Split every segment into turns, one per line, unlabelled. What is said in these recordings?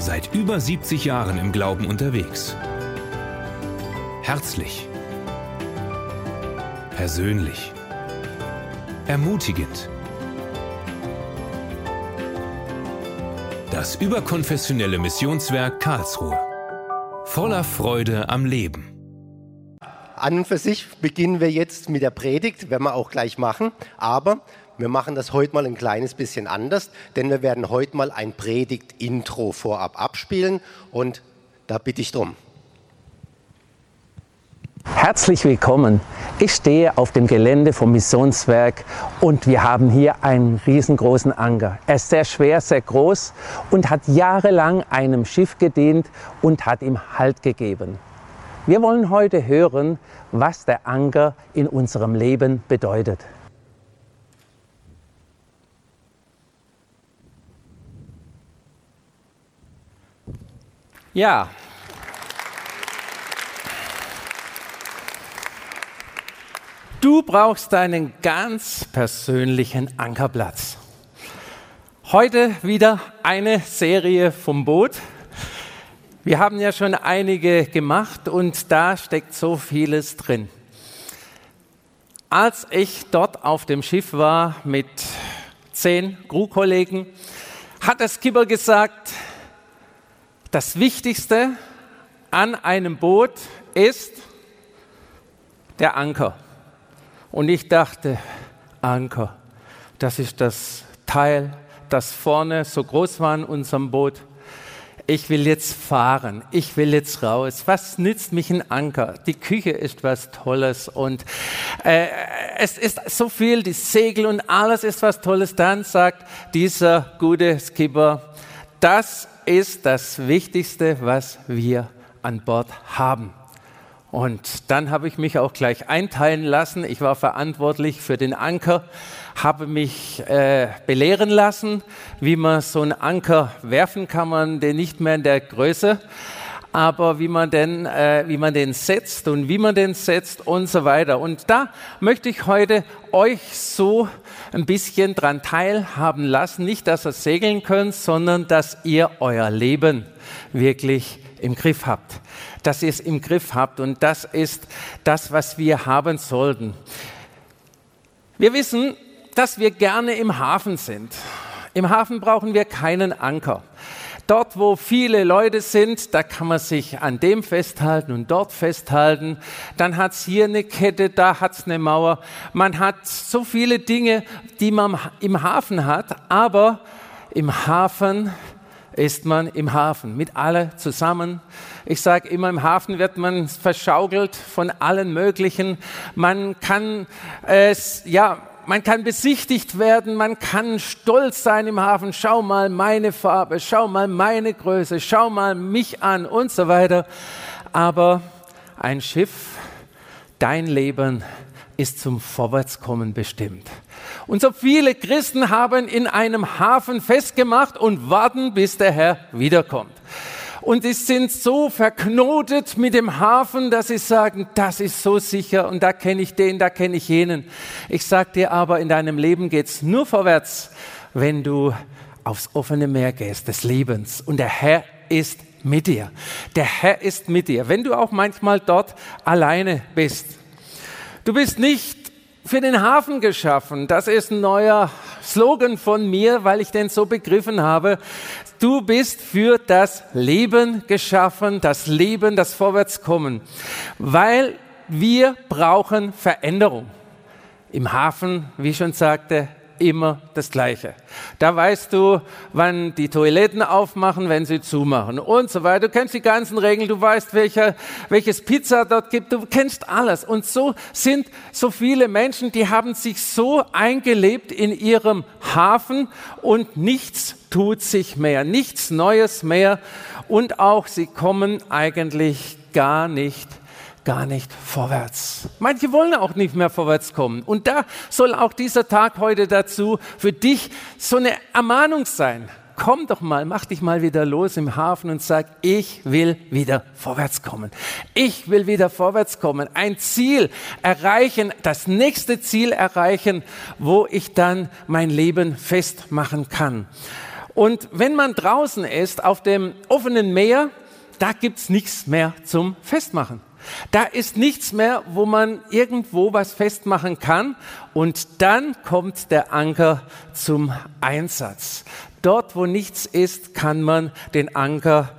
Seit über 70 Jahren im Glauben unterwegs. Herzlich. Persönlich. Ermutigend. Das überkonfessionelle Missionswerk Karlsruhe. Voller Freude am Leben.
An und für sich beginnen wir jetzt mit der Predigt, werden wir auch gleich machen. Aber wir machen das heute mal ein kleines bisschen anders, denn wir werden heute mal ein Predigt-Intro vorab abspielen und da bitte ich drum.
Herzlich willkommen. Ich stehe auf dem Gelände vom Missionswerk und wir haben hier einen riesengroßen Anker. Er ist sehr schwer, sehr groß und hat jahrelang einem Schiff gedient und hat ihm Halt gegeben. Wir wollen heute hören, was der Anker in unserem Leben bedeutet. Ja. Du brauchst deinen ganz persönlichen Ankerplatz. Heute wieder eine Serie vom Boot. Wir haben ja schon einige gemacht und da steckt so vieles drin. Als ich dort auf dem Schiff war mit zehn Crewkollegen, hat der Skipper gesagt, das Wichtigste an einem Boot ist der Anker. Und ich dachte, Anker, das ist das Teil, das vorne so groß war in unserem Boot. Ich will jetzt fahren, ich will jetzt raus. Was nützt mich ein Anker? Die Küche ist was Tolles und äh, es ist so viel, die Segel und alles ist was Tolles. Dann sagt dieser gute Skipper, das ist das Wichtigste, was wir an Bord haben. Und dann habe ich mich auch gleich einteilen lassen. Ich war verantwortlich für den Anker, habe mich äh, belehren lassen, wie man so einen Anker werfen kann, man den nicht mehr in der Größe, aber wie man, den, äh, wie man den setzt und wie man den setzt und so weiter. Und da möchte ich heute euch so ein bisschen dran teilhaben lassen, nicht, dass ihr segeln könnt, sondern dass ihr euer Leben wirklich im Griff habt dass ihr es im Griff habt. Und das ist das, was wir haben sollten. Wir wissen, dass wir gerne im Hafen sind. Im Hafen brauchen wir keinen Anker. Dort, wo viele Leute sind, da kann man sich an dem festhalten und dort festhalten. Dann hat es hier eine Kette, da hat es eine Mauer. Man hat so viele Dinge, die man im Hafen hat, aber im Hafen ist man im Hafen mit alle zusammen. Ich sage immer, im Hafen wird man verschaukelt von allen möglichen. Man kann es, ja, man kann besichtigt werden, man kann stolz sein im Hafen. Schau mal meine Farbe, schau mal meine Größe, schau mal mich an und so weiter. Aber ein Schiff, dein Leben ist zum Vorwärtskommen bestimmt. Und so viele Christen haben in einem Hafen festgemacht und warten, bis der Herr wiederkommt. Und sie sind so verknotet mit dem Hafen, dass sie sagen, das ist so sicher und da kenne ich den, da kenne ich jenen. Ich sage dir aber, in deinem Leben geht's nur vorwärts, wenn du aufs offene Meer gehst des Lebens. Und der Herr ist mit dir. Der Herr ist mit dir, wenn du auch manchmal dort alleine bist. Du bist nicht für den Hafen geschaffen. Das ist ein neuer Slogan von mir, weil ich den so begriffen habe. Du bist für das Leben geschaffen, das Leben, das Vorwärtskommen, weil wir brauchen Veränderung. Im Hafen, wie ich schon sagte, immer das Gleiche. Da weißt du, wann die Toiletten aufmachen, wenn sie zumachen und so weiter. Du kennst die ganzen Regeln, du weißt, welcher, welches Pizza dort gibt, du kennst alles. Und so sind so viele Menschen, die haben sich so eingelebt in ihrem Hafen und nichts tut sich mehr, nichts Neues mehr und auch sie kommen eigentlich gar nicht gar nicht vorwärts. Manche wollen auch nicht mehr vorwärts kommen. Und da soll auch dieser Tag heute dazu für dich so eine Ermahnung sein. Komm doch mal, mach dich mal wieder los im Hafen und sag, ich will wieder vorwärts kommen. Ich will wieder vorwärts kommen. Ein Ziel erreichen, das nächste Ziel erreichen, wo ich dann mein Leben festmachen kann. Und wenn man draußen ist auf dem offenen Meer, da gibt's nichts mehr zum Festmachen. Da ist nichts mehr, wo man irgendwo was festmachen kann. Und dann kommt der Anker zum Einsatz. Dort, wo nichts ist, kann man den Anker,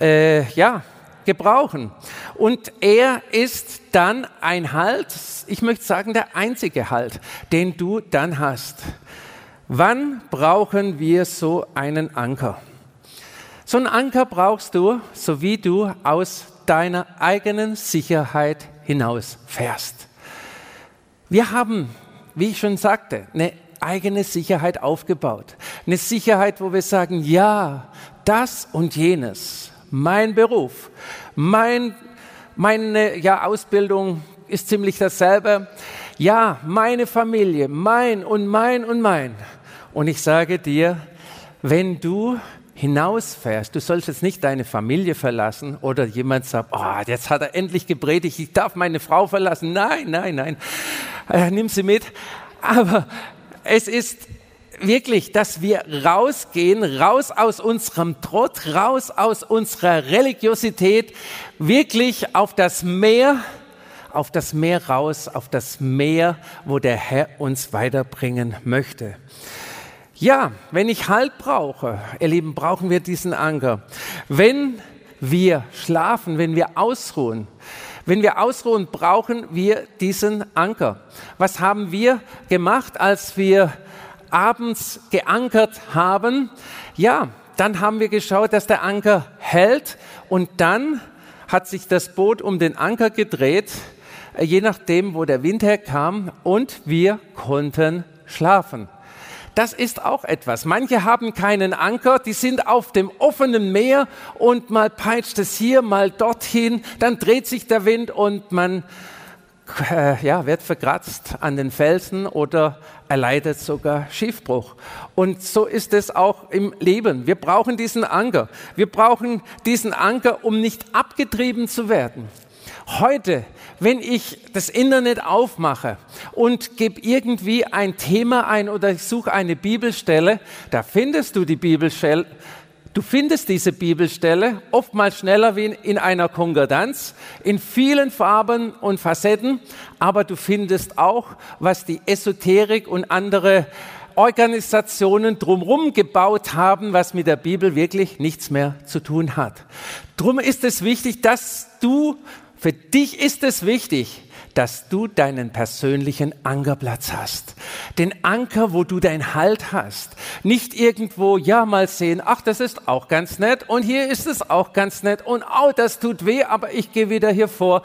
äh, ja, gebrauchen. Und er ist dann ein Halt, ich möchte sagen, der einzige Halt, den du dann hast. Wann brauchen wir so einen Anker? So einen Anker brauchst du, so wie du aus deiner eigenen Sicherheit hinaus fährst. Wir haben, wie ich schon sagte, eine eigene Sicherheit aufgebaut. Eine Sicherheit, wo wir sagen, ja, das und jenes, mein Beruf, mein, meine ja, Ausbildung ist ziemlich dasselbe. Ja, meine Familie, mein und mein und mein. Und ich sage dir, wenn du hinausfährst, du sollst jetzt nicht deine Familie verlassen oder jemand sagt, oh, jetzt hat er endlich gepredigt, ich darf meine Frau verlassen. Nein, nein, nein, äh, nimm sie mit. Aber es ist wirklich, dass wir rausgehen, raus aus unserem Trott, raus aus unserer Religiosität, wirklich auf das Meer, auf das Meer raus, auf das Meer, wo der Herr uns weiterbringen möchte. Ja, wenn ich Halt brauche, ihr Lieben, brauchen wir diesen Anker. Wenn wir schlafen, wenn wir ausruhen, wenn wir ausruhen, brauchen wir diesen Anker. Was haben wir gemacht, als wir abends geankert haben? Ja, dann haben wir geschaut, dass der Anker hält und dann hat sich das Boot um den Anker gedreht, je nachdem, wo der Wind herkam und wir konnten schlafen. Das ist auch etwas. Manche haben keinen Anker, die sind auf dem offenen Meer und mal peitscht es hier, mal dorthin, dann dreht sich der Wind und man äh, ja, wird verkratzt an den Felsen oder erleidet sogar Schiffbruch. Und so ist es auch im Leben. Wir brauchen diesen Anker. Wir brauchen diesen Anker, um nicht abgetrieben zu werden. Heute, wenn ich das Internet aufmache und gebe irgendwie ein Thema ein oder ich suche eine Bibelstelle, da findest du die Bibelstelle. Du findest diese Bibelstelle oftmals schneller wie in einer Konkordanz, in vielen Farben und Facetten, aber du findest auch, was die Esoterik und andere Organisationen drumherum gebaut haben, was mit der Bibel wirklich nichts mehr zu tun hat. Drum ist es wichtig, dass du für dich ist es wichtig, dass du deinen persönlichen Ankerplatz hast. Den Anker, wo du dein Halt hast. Nicht irgendwo, ja, mal sehen, ach, das ist auch ganz nett und hier ist es auch ganz nett und oh, das tut weh, aber ich gehe wieder hier vor.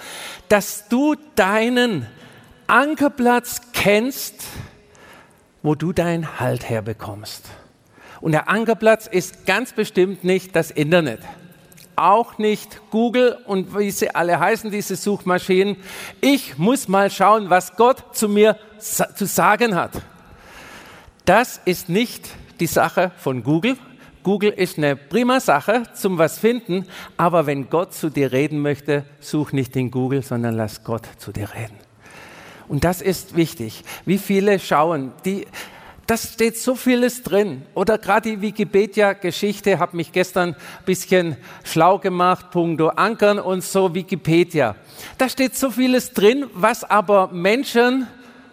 Dass du deinen Ankerplatz kennst, wo du deinen Halt herbekommst. Und der Ankerplatz ist ganz bestimmt nicht das Internet auch nicht Google und wie sie alle heißen, diese Suchmaschinen. Ich muss mal schauen, was Gott zu mir zu sagen hat. Das ist nicht die Sache von Google. Google ist eine prima Sache zum was finden, aber wenn Gott zu dir reden möchte, such nicht in Google, sondern lass Gott zu dir reden. Und das ist wichtig. Wie viele schauen, die, das steht so vieles drin. Oder gerade die Wikipedia-Geschichte hat mich gestern ein bisschen schlau gemacht, punkto Ankern und so Wikipedia. Da steht so vieles drin, was aber Menschen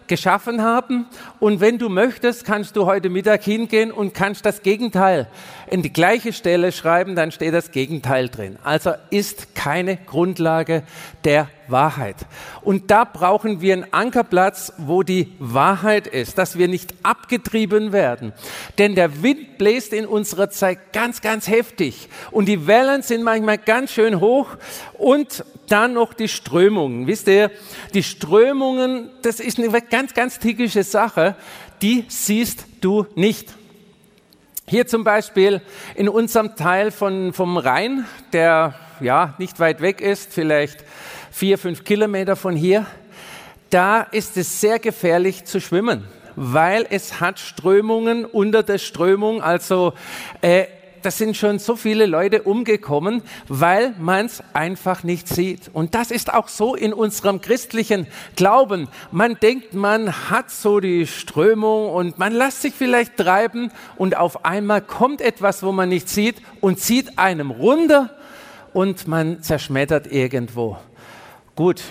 geschaffen haben. Und wenn du möchtest, kannst du heute Mittag hingehen und kannst das Gegenteil in die gleiche Stelle schreiben, dann steht das Gegenteil drin. Also ist keine Grundlage der Wahrheit. Und da brauchen wir einen Ankerplatz, wo die Wahrheit ist, dass wir nicht abgetrieben werden. Denn der Wind bläst in unserer Zeit ganz, ganz heftig. Und die Wellen sind manchmal ganz schön hoch. Und dann noch die Strömungen. Wisst ihr, die Strömungen, das ist eine ganz, ganz typische Sache, die siehst du nicht. Hier zum Beispiel in unserem Teil von, vom Rhein, der ja nicht weit weg ist, vielleicht vier, fünf Kilometer von hier, da ist es sehr gefährlich zu schwimmen, weil es hat Strömungen unter der Strömung, also äh, da sind schon so viele Leute umgekommen, weil man es einfach nicht sieht. Und das ist auch so in unserem christlichen Glauben. Man denkt, man hat so die Strömung und man lässt sich vielleicht treiben und auf einmal kommt etwas, wo man nicht sieht und zieht einem runter und man zerschmettert irgendwo. Gut,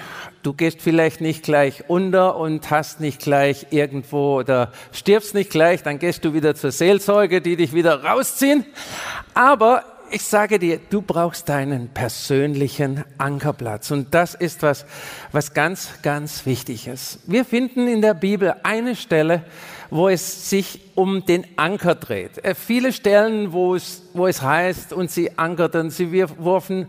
du gehst vielleicht nicht gleich unter und hast nicht gleich irgendwo oder stirbst nicht gleich, dann gehst du wieder zur Seelsorge, die dich wieder rausziehen. Aber ich sage dir, du brauchst deinen persönlichen Ankerplatz. Und das ist was, was ganz, ganz wichtig ist. Wir finden in der Bibel eine Stelle, wo es sich um den Anker dreht. Äh, viele Stellen, wo es, wo es heißt, und sie ankerten, sie wurfen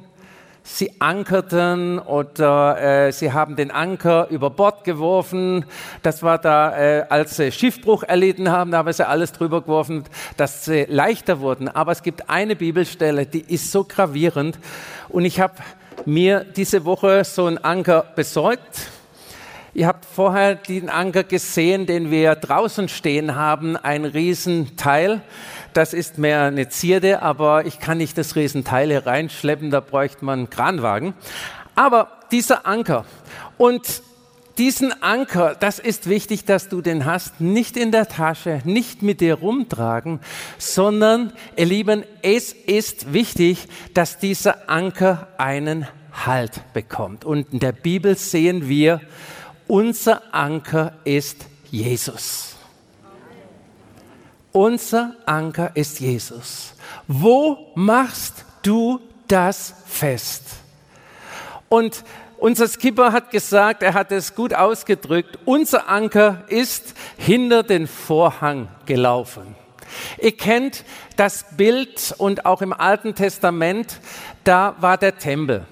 sie ankerten oder äh, sie haben den Anker über Bord geworfen. Das war da, äh, als sie Schiffbruch erlitten haben, da haben sie alles drüber geworfen, dass sie leichter wurden. Aber es gibt eine Bibelstelle, die ist so gravierend. Und ich habe mir diese Woche so einen Anker besorgt. Ihr habt vorher den Anker gesehen, den wir draußen stehen haben, ein Riesenteil. Das ist mehr eine Zierde, aber ich kann nicht das Riesenteil hier reinschleppen, da bräuchte man einen Kranwagen. Aber dieser Anker und diesen Anker, das ist wichtig, dass du den hast, nicht in der Tasche, nicht mit dir rumtragen, sondern, ihr Lieben, es ist wichtig, dass dieser Anker einen Halt bekommt. Und in der Bibel sehen wir, unser Anker ist Jesus. Unser Anker ist Jesus. Wo machst du das fest? Und unser Skipper hat gesagt, er hat es gut ausgedrückt, unser Anker ist hinter den Vorhang gelaufen. Ihr kennt das Bild und auch im Alten Testament, da war der Tempel.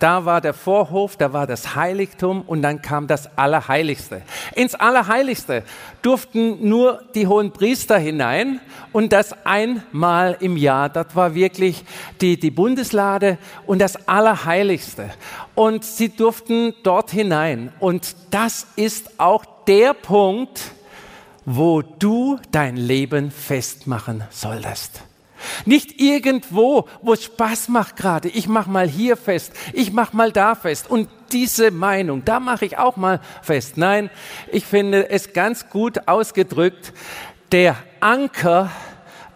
Da war der Vorhof, da war das Heiligtum und dann kam das Allerheiligste. Ins Allerheiligste durften nur die hohen Priester hinein und das einmal im Jahr. Das war wirklich die, die Bundeslade und das Allerheiligste. Und sie durften dort hinein. Und das ist auch der Punkt, wo du dein Leben festmachen solltest. Nicht irgendwo, wo es Spaß macht gerade. Ich mache mal hier fest, ich mache mal da fest. Und diese Meinung, da mache ich auch mal fest. Nein, ich finde es ganz gut ausgedrückt. Der Anker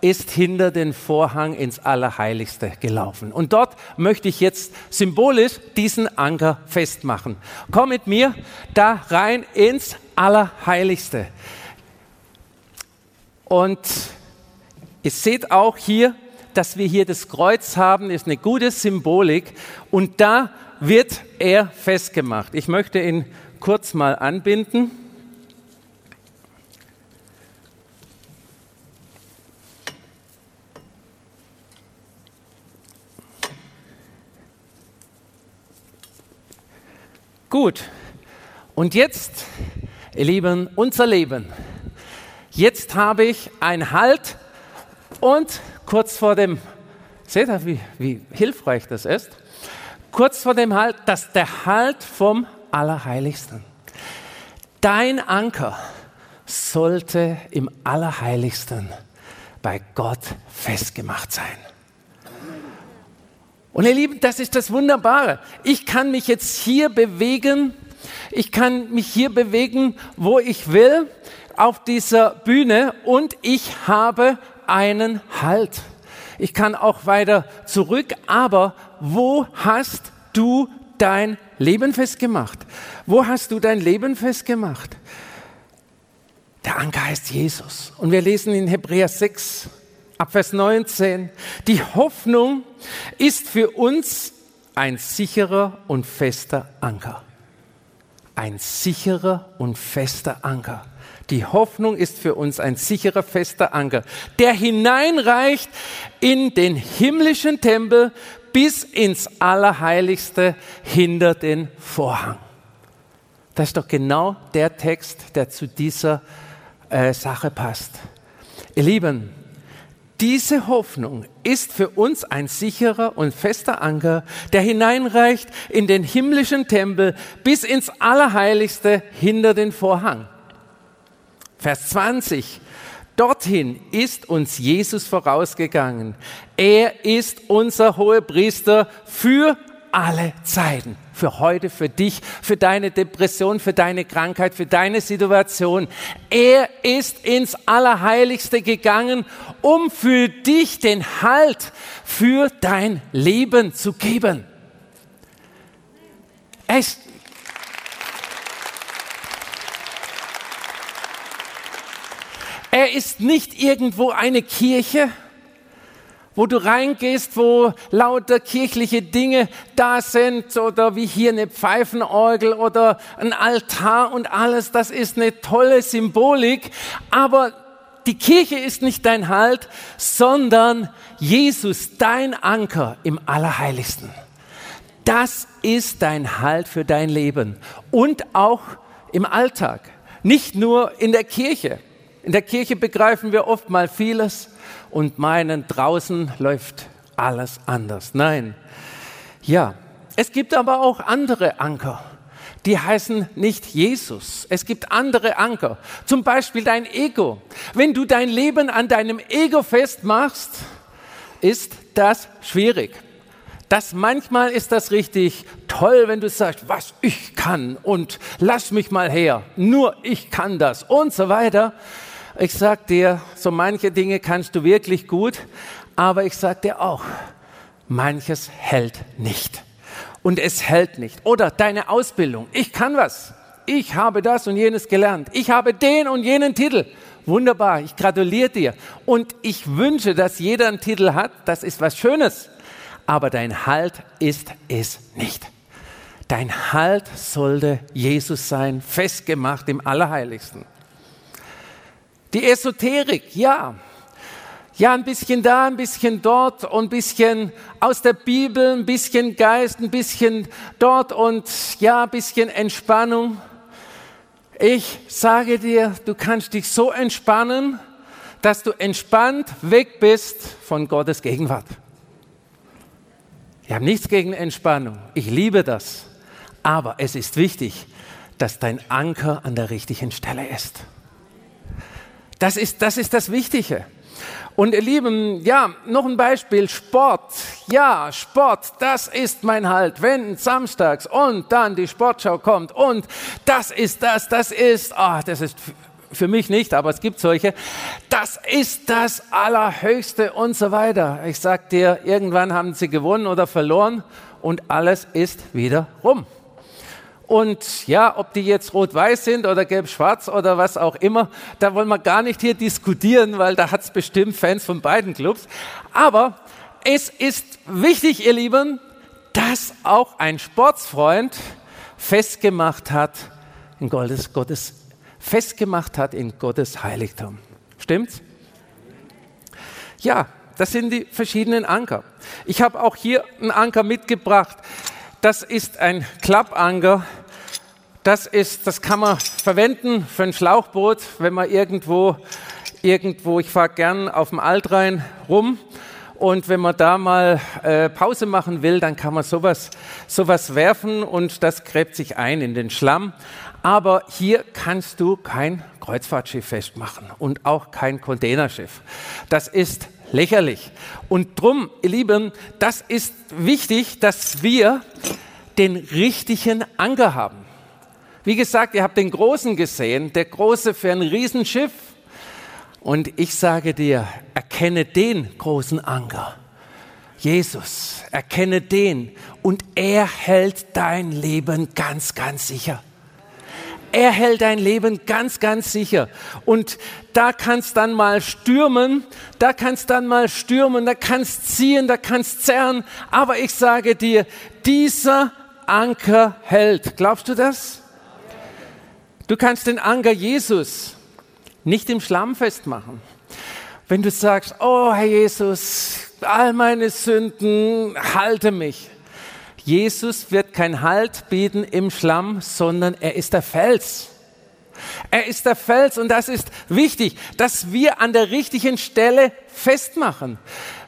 ist hinter den Vorhang ins Allerheiligste gelaufen. Und dort möchte ich jetzt symbolisch diesen Anker festmachen. Komm mit mir da rein ins Allerheiligste. Und Ihr seht auch hier, dass wir hier das Kreuz haben, ist eine gute Symbolik und da wird er festgemacht. Ich möchte ihn kurz mal anbinden. Gut, und jetzt, ihr Lieben, unser Leben. Jetzt habe ich ein Halt und kurz vor dem, seht ihr, wie, wie hilfreich das ist? Kurz vor dem Halt, dass der Halt vom Allerheiligsten. Dein Anker sollte im Allerheiligsten bei Gott festgemacht sein. Und ihr Lieben, das ist das Wunderbare. Ich kann mich jetzt hier bewegen. Ich kann mich hier bewegen, wo ich will, auf dieser Bühne und ich habe einen Halt. Ich kann auch weiter zurück, aber wo hast du dein Leben festgemacht? Wo hast du dein Leben festgemacht? Der Anker heißt Jesus. Und wir lesen in Hebräer 6, ab Vers 19, die Hoffnung ist für uns ein sicherer und fester Anker. Ein sicherer und fester Anker. Die Hoffnung ist für uns ein sicherer, fester Anker, der hineinreicht in den himmlischen Tempel bis ins Allerheiligste hinter den Vorhang. Das ist doch genau der Text, der zu dieser äh, Sache passt. Ihr Lieben, diese Hoffnung ist für uns ein sicherer und fester Anker, der hineinreicht in den himmlischen Tempel bis ins Allerheiligste hinter den Vorhang. Vers 20. Dorthin ist uns Jesus vorausgegangen. Er ist unser hoher Priester für alle Zeiten. Für heute, für dich, für deine Depression, für deine Krankheit, für deine Situation. Er ist ins Allerheiligste gegangen, um für dich den Halt für dein Leben zu geben. Er Er ist nicht irgendwo eine Kirche, wo du reingehst, wo lauter kirchliche Dinge da sind oder wie hier eine Pfeifenorgel oder ein Altar und alles. Das ist eine tolle Symbolik. Aber die Kirche ist nicht dein Halt, sondern Jesus, dein Anker im Allerheiligsten. Das ist dein Halt für dein Leben und auch im Alltag, nicht nur in der Kirche. In der Kirche begreifen wir oft mal vieles und meinen, draußen läuft alles anders. Nein. Ja, es gibt aber auch andere Anker. Die heißen nicht Jesus. Es gibt andere Anker. Zum Beispiel dein Ego. Wenn du dein Leben an deinem Ego festmachst, ist das schwierig. Das manchmal ist das richtig toll, wenn du sagst, was ich kann und lass mich mal her, nur ich kann das und so weiter. Ich sag dir, so manche Dinge kannst du wirklich gut, aber ich sag dir auch, manches hält nicht. Und es hält nicht. Oder deine Ausbildung. Ich kann was. Ich habe das und jenes gelernt. Ich habe den und jenen Titel. Wunderbar, ich gratuliere dir. Und ich wünsche, dass jeder einen Titel hat. Das ist was Schönes. Aber dein Halt ist es nicht. Dein Halt sollte Jesus sein, festgemacht im Allerheiligsten. Die Esoterik, ja. Ja, ein bisschen da, ein bisschen dort und ein bisschen aus der Bibel, ein bisschen Geist, ein bisschen dort und ja, ein bisschen Entspannung. Ich sage dir, du kannst dich so entspannen, dass du entspannt weg bist von Gottes Gegenwart. Ich habe nichts gegen Entspannung. Ich liebe das. Aber es ist wichtig, dass dein Anker an der richtigen Stelle ist. Das ist, das ist das Wichtige. Und ihr Lieben, ja, noch ein Beispiel, Sport. Ja, Sport, das ist mein Halt. Wenn samstags und dann die Sportschau kommt und das ist das, das ist, ah, oh, das ist für mich nicht, aber es gibt solche. Das ist das Allerhöchste und so weiter. Ich sag dir, irgendwann haben sie gewonnen oder verloren und alles ist wieder rum. Und ja, ob die jetzt rot-weiß sind oder gelb-schwarz oder was auch immer, da wollen wir gar nicht hier diskutieren, weil da hat es bestimmt Fans von beiden Clubs. Aber es ist wichtig, ihr Lieben, dass auch ein Sportsfreund festgemacht hat in Gottes, Gottes festgemacht hat in Gottes Heiligtum. Stimmt's? Ja, das sind die verschiedenen Anker. Ich habe auch hier einen Anker mitgebracht. Das ist ein Klappanker. Das ist, das kann man verwenden für ein Schlauchboot, wenn man irgendwo, irgendwo, ich fahre gern auf dem Altrhein rum. Und wenn man da mal äh, Pause machen will, dann kann man sowas, sowas werfen und das gräbt sich ein in den Schlamm. Aber hier kannst du kein Kreuzfahrtschiff festmachen und auch kein Containerschiff. Das ist lächerlich. Und drum, ihr Lieben, das ist wichtig, dass wir den richtigen Anker haben. Wie gesagt, ihr habt den Großen gesehen, der Große für ein Riesenschiff. Und ich sage dir, erkenne den großen Anker. Jesus, erkenne den und er hält dein Leben ganz, ganz sicher. Er hält dein Leben ganz, ganz sicher. Und da kannst dann mal stürmen, da kannst dann mal stürmen, da kannst ziehen, da kannst zerren. Aber ich sage dir, dieser Anker hält. Glaubst du das? Du kannst den Anker Jesus nicht im Schlamm festmachen. Wenn du sagst, oh Herr Jesus, all meine Sünden, halte mich. Jesus wird kein Halt bieten im Schlamm, sondern er ist der Fels. Er ist der Fels und das ist wichtig, dass wir an der richtigen Stelle festmachen.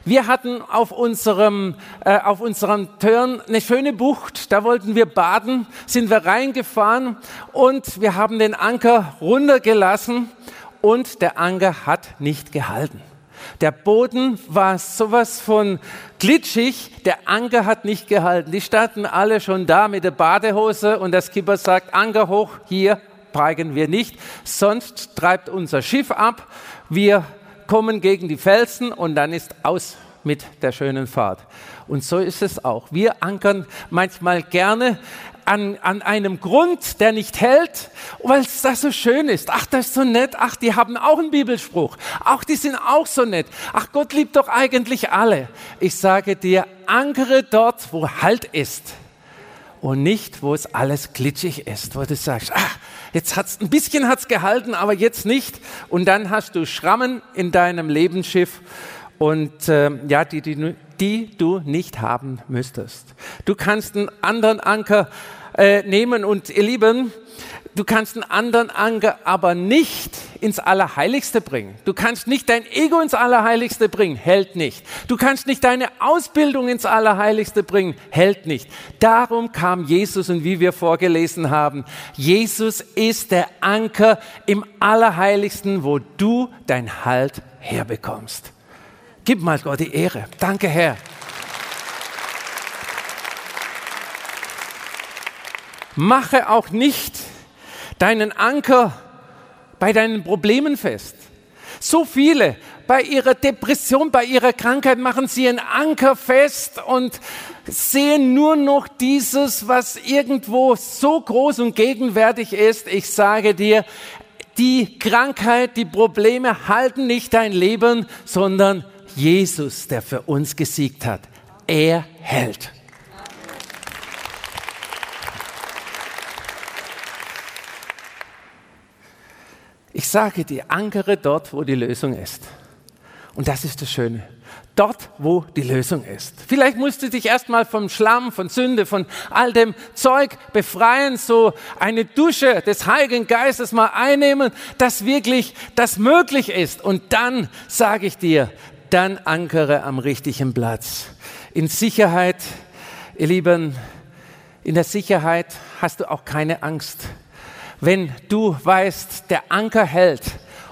Wir hatten auf unserem, äh, auf unserem Turn eine schöne Bucht, da wollten wir baden, sind wir reingefahren und wir haben den Anker runtergelassen und der Anker hat nicht gehalten. Der Boden war sowas von glitschig, der Anker hat nicht gehalten. Die standen alle schon da mit der Badehose und der Skipper sagt, Anker hoch, hier peigen wir nicht, sonst treibt unser Schiff ab. Wir kommen gegen die Felsen und dann ist aus mit der schönen Fahrt. Und so ist es auch. Wir ankern manchmal gerne an, an einem Grund, der nicht hält, weil es da so schön ist. Ach, das ist so nett. Ach, die haben auch einen Bibelspruch. Ach, die sind auch so nett. Ach, Gott liebt doch eigentlich alle. Ich sage dir, ankere dort, wo Halt ist. Und nicht, wo es alles glitschig ist, wo du sagst, ach, jetzt hat's ein bisschen hat's gehalten, aber jetzt nicht. Und dann hast du Schrammen in deinem Lebensschiff und äh, ja, die, die, die du nicht haben müsstest. Du kannst einen anderen Anker äh, nehmen und ihr Lieben, du kannst einen anderen Anker aber nicht ins Allerheiligste bringen. Du kannst nicht dein Ego ins Allerheiligste bringen, hält nicht. Du kannst nicht deine Ausbildung ins Allerheiligste bringen, hält nicht. Darum kam Jesus und wie wir vorgelesen haben, Jesus ist der Anker im Allerheiligsten, wo du dein Halt herbekommst. Gib mal Gott die Ehre. Danke, Herr. Mache auch nicht deinen Anker bei deinen Problemen fest. So viele bei ihrer Depression, bei ihrer Krankheit machen sie einen Anker fest und sehen nur noch dieses, was irgendwo so groß und gegenwärtig ist. Ich sage dir, die Krankheit, die Probleme halten nicht dein Leben, sondern Jesus, der für uns gesiegt hat. Er hält. Ich sage dir, ankere dort, wo die Lösung ist. Und das ist das Schöne. Dort, wo die Lösung ist. Vielleicht musst du dich erstmal vom Schlamm, von Sünde, von all dem Zeug befreien, so eine Dusche des Heiligen Geistes mal einnehmen, dass wirklich das möglich ist. Und dann sage ich dir, dann ankere am richtigen Platz. In Sicherheit, ihr Lieben, in der Sicherheit hast du auch keine Angst. Wenn du weißt, der Anker hält,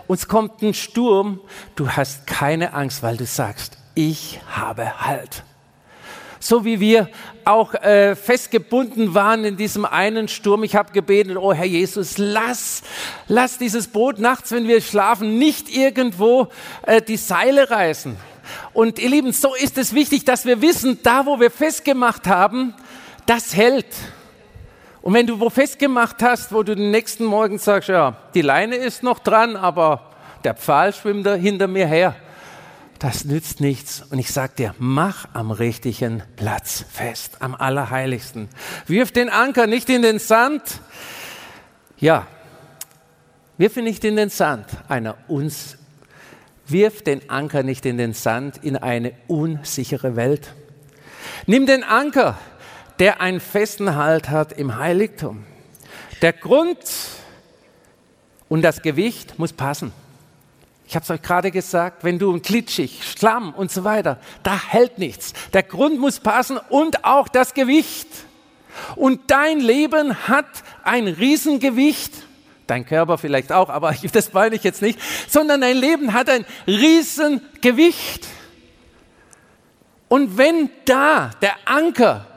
uns kommt ein Sturm, du hast keine Angst, weil du sagst, ich habe Halt. So wie wir auch äh, festgebunden waren in diesem einen Sturm. Ich habe gebetet, oh Herr Jesus, lass, lass dieses Boot nachts, wenn wir schlafen, nicht irgendwo äh, die Seile reißen. Und ihr Lieben, so ist es wichtig, dass wir wissen, da wo wir festgemacht haben, das hält. Und wenn du wo festgemacht hast, wo du den nächsten Morgen sagst, ja, die Leine ist noch dran, aber der Pfahl schwimmt da hinter mir her, das nützt nichts. Und ich sage dir, mach am richtigen Platz fest, am Allerheiligsten. Wirf den Anker nicht in den Sand. Ja, wirf ihn nicht in den Sand einer uns. Wirf den Anker nicht in den Sand in eine unsichere Welt. Nimm den Anker, der einen festen Halt hat im Heiligtum. Der Grund und das Gewicht muss passen. Ich habe es euch gerade gesagt, wenn du glitschig, Schlamm und so weiter, da hält nichts. Der Grund muss passen und auch das Gewicht. Und dein Leben hat ein Riesengewicht. Dein Körper vielleicht auch, aber das meine ich jetzt nicht, sondern dein Leben hat ein Riesengewicht. Und wenn da der Anker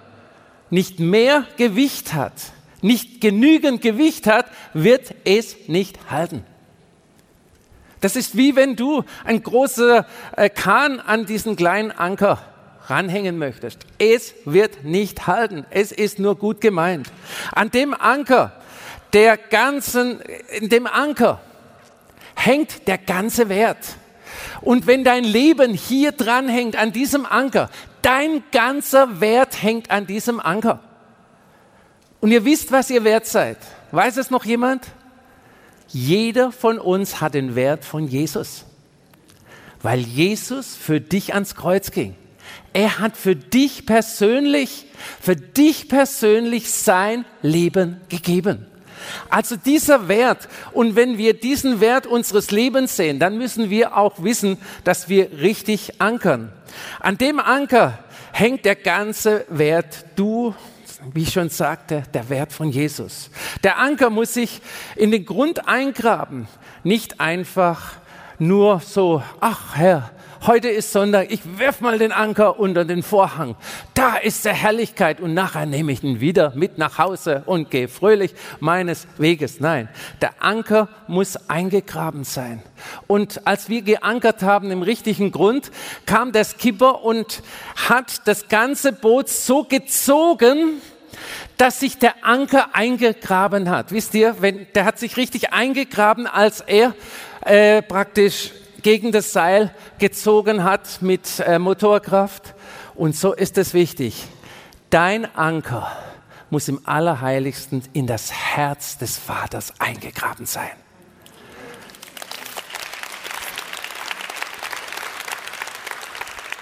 nicht mehr Gewicht hat, nicht genügend Gewicht hat, wird es nicht halten. Das ist wie wenn du ein großer äh, Kahn an diesen kleinen Anker ranhängen möchtest. Es wird nicht halten. Es ist nur gut gemeint. An dem Anker, der ganzen, in dem Anker hängt der ganze Wert. Und wenn dein Leben hier dran hängt, an diesem Anker, dein ganzer Wert hängt an diesem Anker. Und ihr wisst, was ihr wert seid. Weiß es noch jemand? Jeder von uns hat den Wert von Jesus, weil Jesus für dich ans Kreuz ging. Er hat für dich persönlich, für dich persönlich sein Leben gegeben. Also dieser Wert, und wenn wir diesen Wert unseres Lebens sehen, dann müssen wir auch wissen, dass wir richtig ankern. An dem Anker hängt der ganze Wert. Du wie ich schon sagte, der Wert von Jesus. Der Anker muss sich in den Grund eingraben, nicht einfach nur so, ach Herr, heute ist Sonntag, ich werf mal den Anker unter den Vorhang. Da ist der Herrlichkeit und nachher nehme ich ihn wieder mit nach Hause und gehe fröhlich meines Weges. Nein, der Anker muss eingegraben sein. Und als wir geankert haben im richtigen Grund, kam der Skipper und hat das ganze Boot so gezogen, dass sich der Anker eingegraben hat. Wisst ihr, wenn, der hat sich richtig eingegraben, als er äh, praktisch gegen das Seil gezogen hat mit äh, Motorkraft. Und so ist es wichtig. Dein Anker muss im Allerheiligsten in das Herz des Vaters eingegraben sein.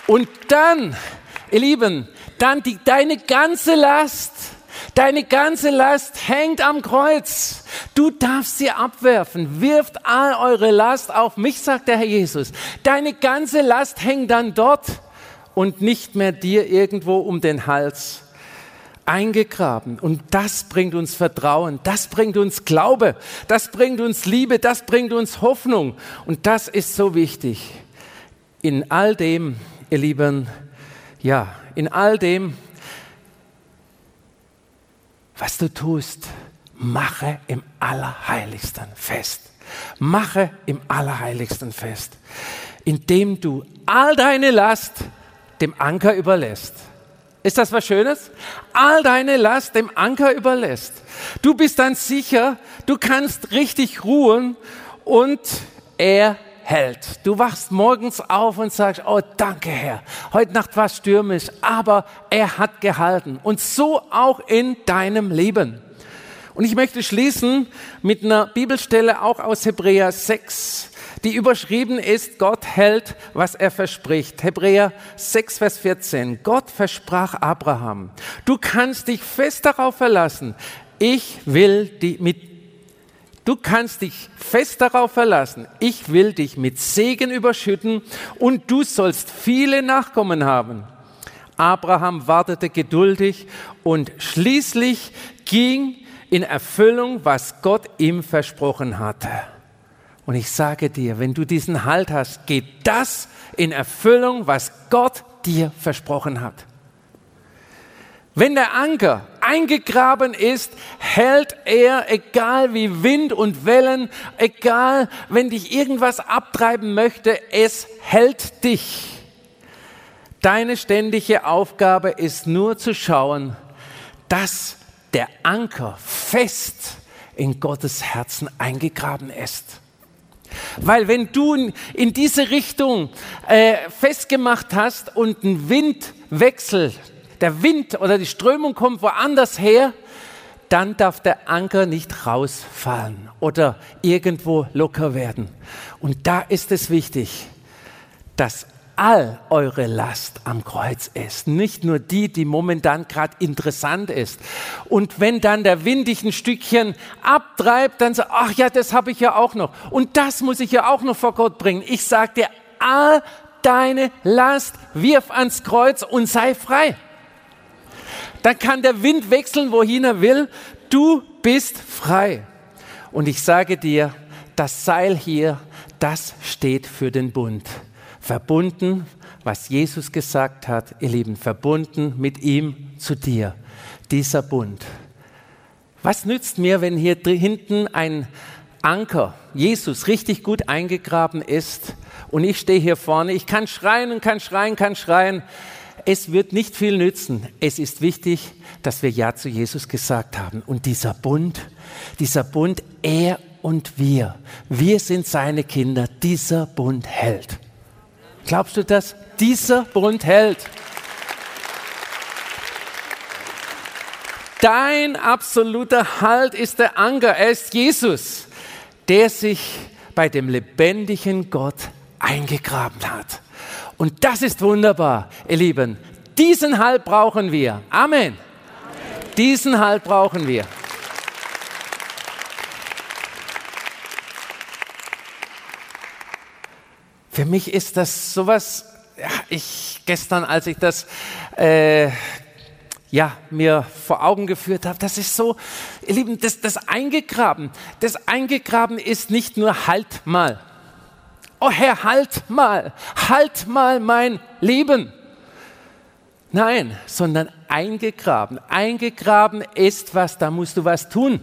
Und dann, ihr Lieben, dann die, deine ganze Last, deine ganze Last hängt am Kreuz. Du darfst sie abwerfen. Wirft all eure Last auf mich, sagt der Herr Jesus. Deine ganze Last hängt dann dort und nicht mehr dir irgendwo um den Hals eingegraben. Und das bringt uns Vertrauen, das bringt uns Glaube, das bringt uns Liebe, das bringt uns Hoffnung. Und das ist so wichtig. In all dem, ihr Lieben, ja, in all dem, was du tust, mache im Allerheiligsten fest. Mache im Allerheiligsten fest, indem du all deine Last dem Anker überlässt. Ist das was Schönes? All deine Last dem Anker überlässt. Du bist dann sicher, du kannst richtig ruhen und er hält. Du wachst morgens auf und sagst, oh danke Herr, heute Nacht war stürmisch, aber er hat gehalten. Und so auch in deinem Leben. Und ich möchte schließen mit einer Bibelstelle auch aus Hebräer 6, die überschrieben ist, Gott hält, was er verspricht. Hebräer 6, Vers 14. Gott versprach Abraham, du kannst dich fest darauf verlassen, ich will die mit Du kannst dich fest darauf verlassen. Ich will dich mit Segen überschütten und du sollst viele Nachkommen haben. Abraham wartete geduldig und schließlich ging in Erfüllung, was Gott ihm versprochen hatte. Und ich sage dir, wenn du diesen Halt hast, geht das in Erfüllung, was Gott dir versprochen hat. Wenn der Anker eingegraben ist, hält er, egal wie Wind und Wellen, egal wenn dich irgendwas abtreiben möchte, es hält dich. Deine ständige Aufgabe ist nur zu schauen, dass der Anker fest in Gottes Herzen eingegraben ist. Weil wenn du in diese Richtung äh, festgemacht hast und ein Windwechsel, der Wind oder die Strömung kommt woanders her, dann darf der Anker nicht rausfallen oder irgendwo locker werden. Und da ist es wichtig, dass all eure Last am Kreuz ist, nicht nur die, die momentan gerade interessant ist. Und wenn dann der Wind dich ein Stückchen abtreibt, dann sag, ach ja, das habe ich ja auch noch. Und das muss ich ja auch noch vor Gott bringen. Ich sage dir, all deine Last wirf ans Kreuz und sei frei. Dann kann der Wind wechseln, wohin er will. Du bist frei. Und ich sage dir, das Seil hier, das steht für den Bund. Verbunden, was Jesus gesagt hat, ihr Lieben, verbunden mit ihm zu dir. Dieser Bund. Was nützt mir, wenn hier hinten ein Anker, Jesus, richtig gut eingegraben ist und ich stehe hier vorne, ich kann schreien und kann schreien, kann schreien. Es wird nicht viel nützen. Es ist wichtig, dass wir Ja zu Jesus gesagt haben. Und dieser Bund, dieser Bund, er und wir, wir sind seine Kinder, dieser Bund hält. Glaubst du das? Dieser Bund hält. Dein absoluter Halt ist der Anker. Er ist Jesus, der sich bei dem lebendigen Gott eingegraben hat. Und das ist wunderbar, ihr Lieben. Diesen Halt brauchen wir. Amen. Amen. Diesen Halt brauchen wir. Für mich ist das sowas, ja, ich gestern, als ich das äh, ja, mir vor Augen geführt habe. Das ist so, ihr Lieben, das, das Eingegraben. Das Eingegraben ist nicht nur halt mal. Oh Herr, halt mal, halt mal mein Leben. Nein, sondern eingegraben. Eingegraben ist was, da musst du was tun.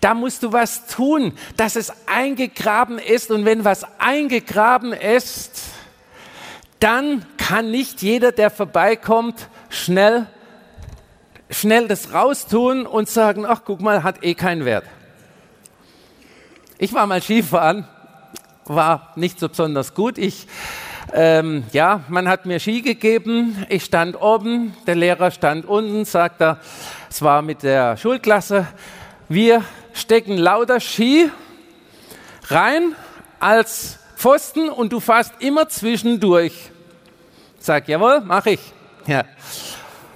Da musst du was tun, dass es eingegraben ist. Und wenn was eingegraben ist, dann kann nicht jeder, der vorbeikommt, schnell, schnell das raustun und sagen, ach guck mal, hat eh keinen Wert. Ich war mal Skifahren, war nicht so besonders gut. Ich, ähm, ja, man hat mir Ski gegeben, ich stand oben, der Lehrer stand unten, sagt er, es war mit der Schulklasse, wir stecken lauter Ski rein als Pfosten und du fährst immer zwischendurch. Sag, jawohl, mach ich. Ja.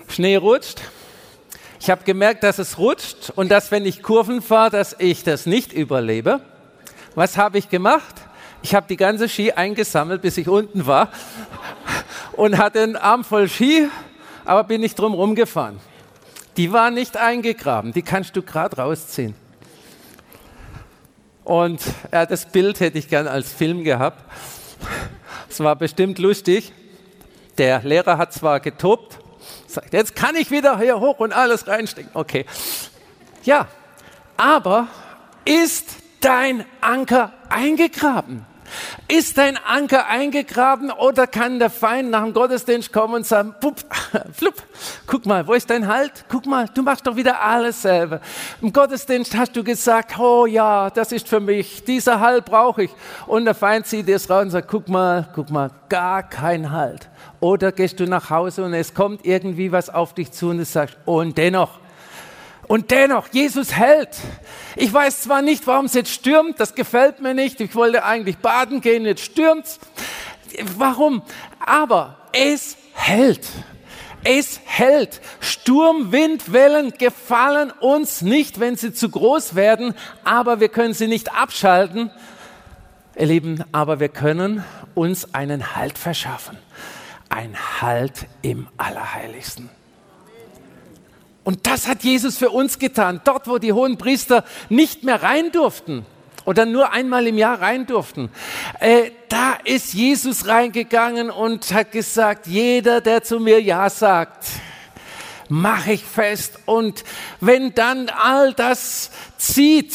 Schnee rutscht. Ich habe gemerkt, dass es rutscht und dass, wenn ich Kurven fahre, dass ich das nicht überlebe. Was habe ich gemacht? Ich habe die ganze Ski eingesammelt, bis ich unten war und hatte einen Arm voll Ski, aber bin nicht drum rumgefahren. Die war nicht eingegraben, die kannst du gerade rausziehen. Und ja, das Bild hätte ich gern als Film gehabt. Es war bestimmt lustig. Der Lehrer hat zwar getobt, sagt, jetzt kann ich wieder hier hoch und alles reinstecken. Okay. Ja, aber ist dein Anker eingegraben? Ist dein Anker eingegraben oder kann der Feind nach dem Gottesdienst kommen und sagen, pup, flup, guck mal, wo ist dein Halt? Guck mal, du machst doch wieder alles selber. Im Gottesdienst hast du gesagt, oh ja, das ist für mich, dieser Halt brauche ich. Und der Feind zieht dir es raus und sagt, guck mal, guck mal, gar kein Halt. Oder gehst du nach Hause und es kommt irgendwie was auf dich zu und du sagst, und dennoch, und dennoch, Jesus hält. Ich weiß zwar nicht, warum es jetzt stürmt, das gefällt mir nicht. Ich wollte eigentlich baden gehen, jetzt stürmt's. Warum? Aber es hält. Es hält. Sturm, Wind, Wellen gefallen uns nicht, wenn sie zu groß werden, aber wir können sie nicht abschalten. Ihr Lieben, aber wir können uns einen Halt verschaffen. Ein Halt im Allerheiligsten. Und das hat Jesus für uns getan. Dort, wo die hohen Priester nicht mehr rein durften oder nur einmal im Jahr rein durften, äh, da ist Jesus reingegangen und hat gesagt, jeder, der zu mir Ja sagt, mache ich fest. Und wenn dann all das zieht,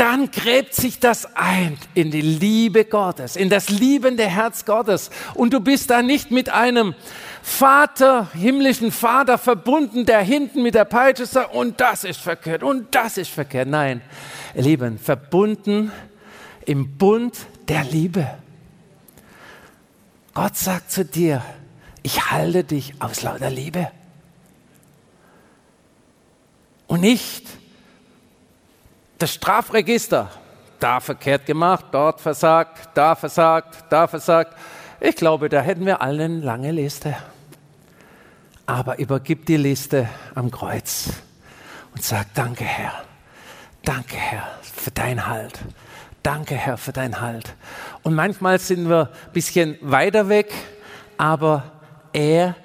dann gräbt sich das ein in die Liebe Gottes, in das liebende Herz Gottes. Und du bist da nicht mit einem Vater, himmlischen Vater verbunden, der hinten mit der Peitsche sagt, und das ist verkehrt, und das ist verkehrt. Nein, ihr Lieben, verbunden im Bund der Liebe. Gott sagt zu dir, ich halte dich aus lauter Liebe. Und nicht das Strafregister. Da verkehrt gemacht, dort versagt, da versagt, da versagt. Ich glaube, da hätten wir alle eine lange Liste. Aber übergib die Liste am Kreuz und sag, danke Herr, danke Herr für dein Halt. Danke Herr für dein Halt. Und manchmal sind wir ein bisschen weiter weg, aber er,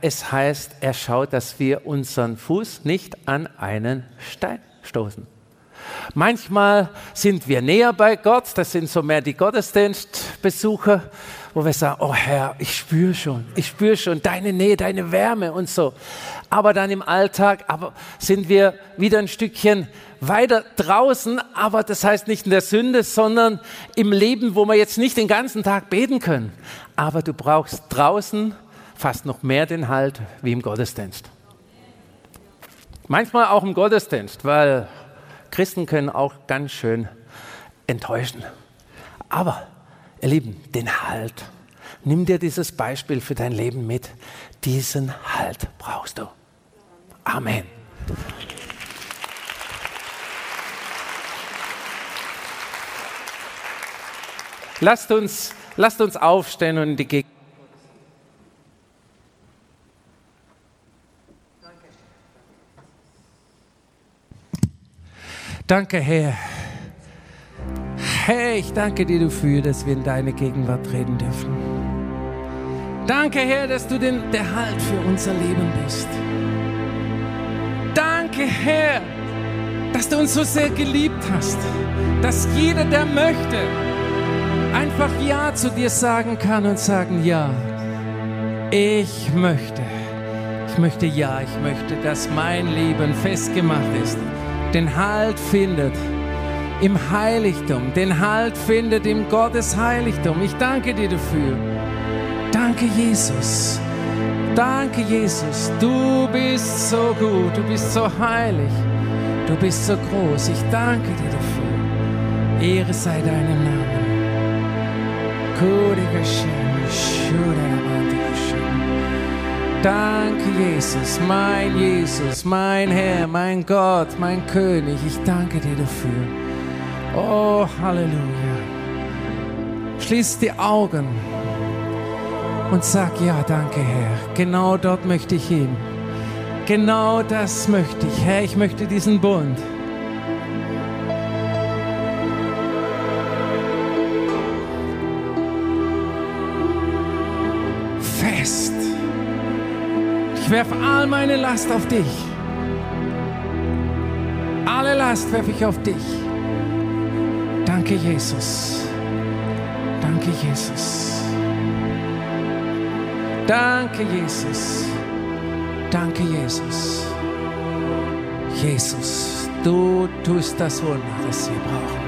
es heißt, er schaut, dass wir unseren Fuß nicht an einen Stein stoßen. Manchmal sind wir näher bei Gott, das sind so mehr die Gottesdienstbesucher, wo wir sagen, oh Herr, ich spüre schon, ich spüre schon deine Nähe, deine Wärme und so. Aber dann im Alltag aber sind wir wieder ein Stückchen weiter draußen, aber das heißt nicht in der Sünde, sondern im Leben, wo wir jetzt nicht den ganzen Tag beten können. Aber du brauchst draußen fast noch mehr den Halt wie im Gottesdienst. Manchmal auch im Gottesdienst, weil Christen können auch ganz schön enttäuschen. Aber, ihr Lieben, den Halt. Nimm dir dieses Beispiel für dein Leben mit. Diesen Halt brauchst du. Amen. Lasst uns, lasst uns aufstehen und die Gegenwart. Danke, Herr. Herr, ich danke dir dafür, dass wir in deine Gegenwart reden dürfen. Danke, Herr, dass du den, der Halt für unser Leben bist. Danke, Herr, dass du uns so sehr geliebt hast, dass jeder, der möchte, einfach Ja zu dir sagen kann und sagen, ja, ich möchte. Ich möchte ja, ich möchte, dass mein Leben festgemacht ist, den Halt findet im Heiligtum, den Halt findet im Gottes Heiligtum. Ich danke dir dafür. Danke, Jesus. Danke, Jesus. Du bist so gut, du bist so heilig, du bist so groß. Ich danke dir dafür. Ehre sei deinem Namen. Danke, Jesus, mein Jesus, mein Herr, mein Gott, mein König. Ich danke dir dafür. Oh, Halleluja. Schließ die Augen und sag, ja, danke, Herr. Genau dort möchte ich hin. Genau das möchte ich. Herr, ich möchte diesen Bund. Fest. Ich werfe all meine Last auf dich. Alle Last werfe ich auf dich. Danke, Jesus. Danke, Jesus. Danke, Jesus. Danke, Jesus. Jesus, du tust das Wunder, das wir brauchen.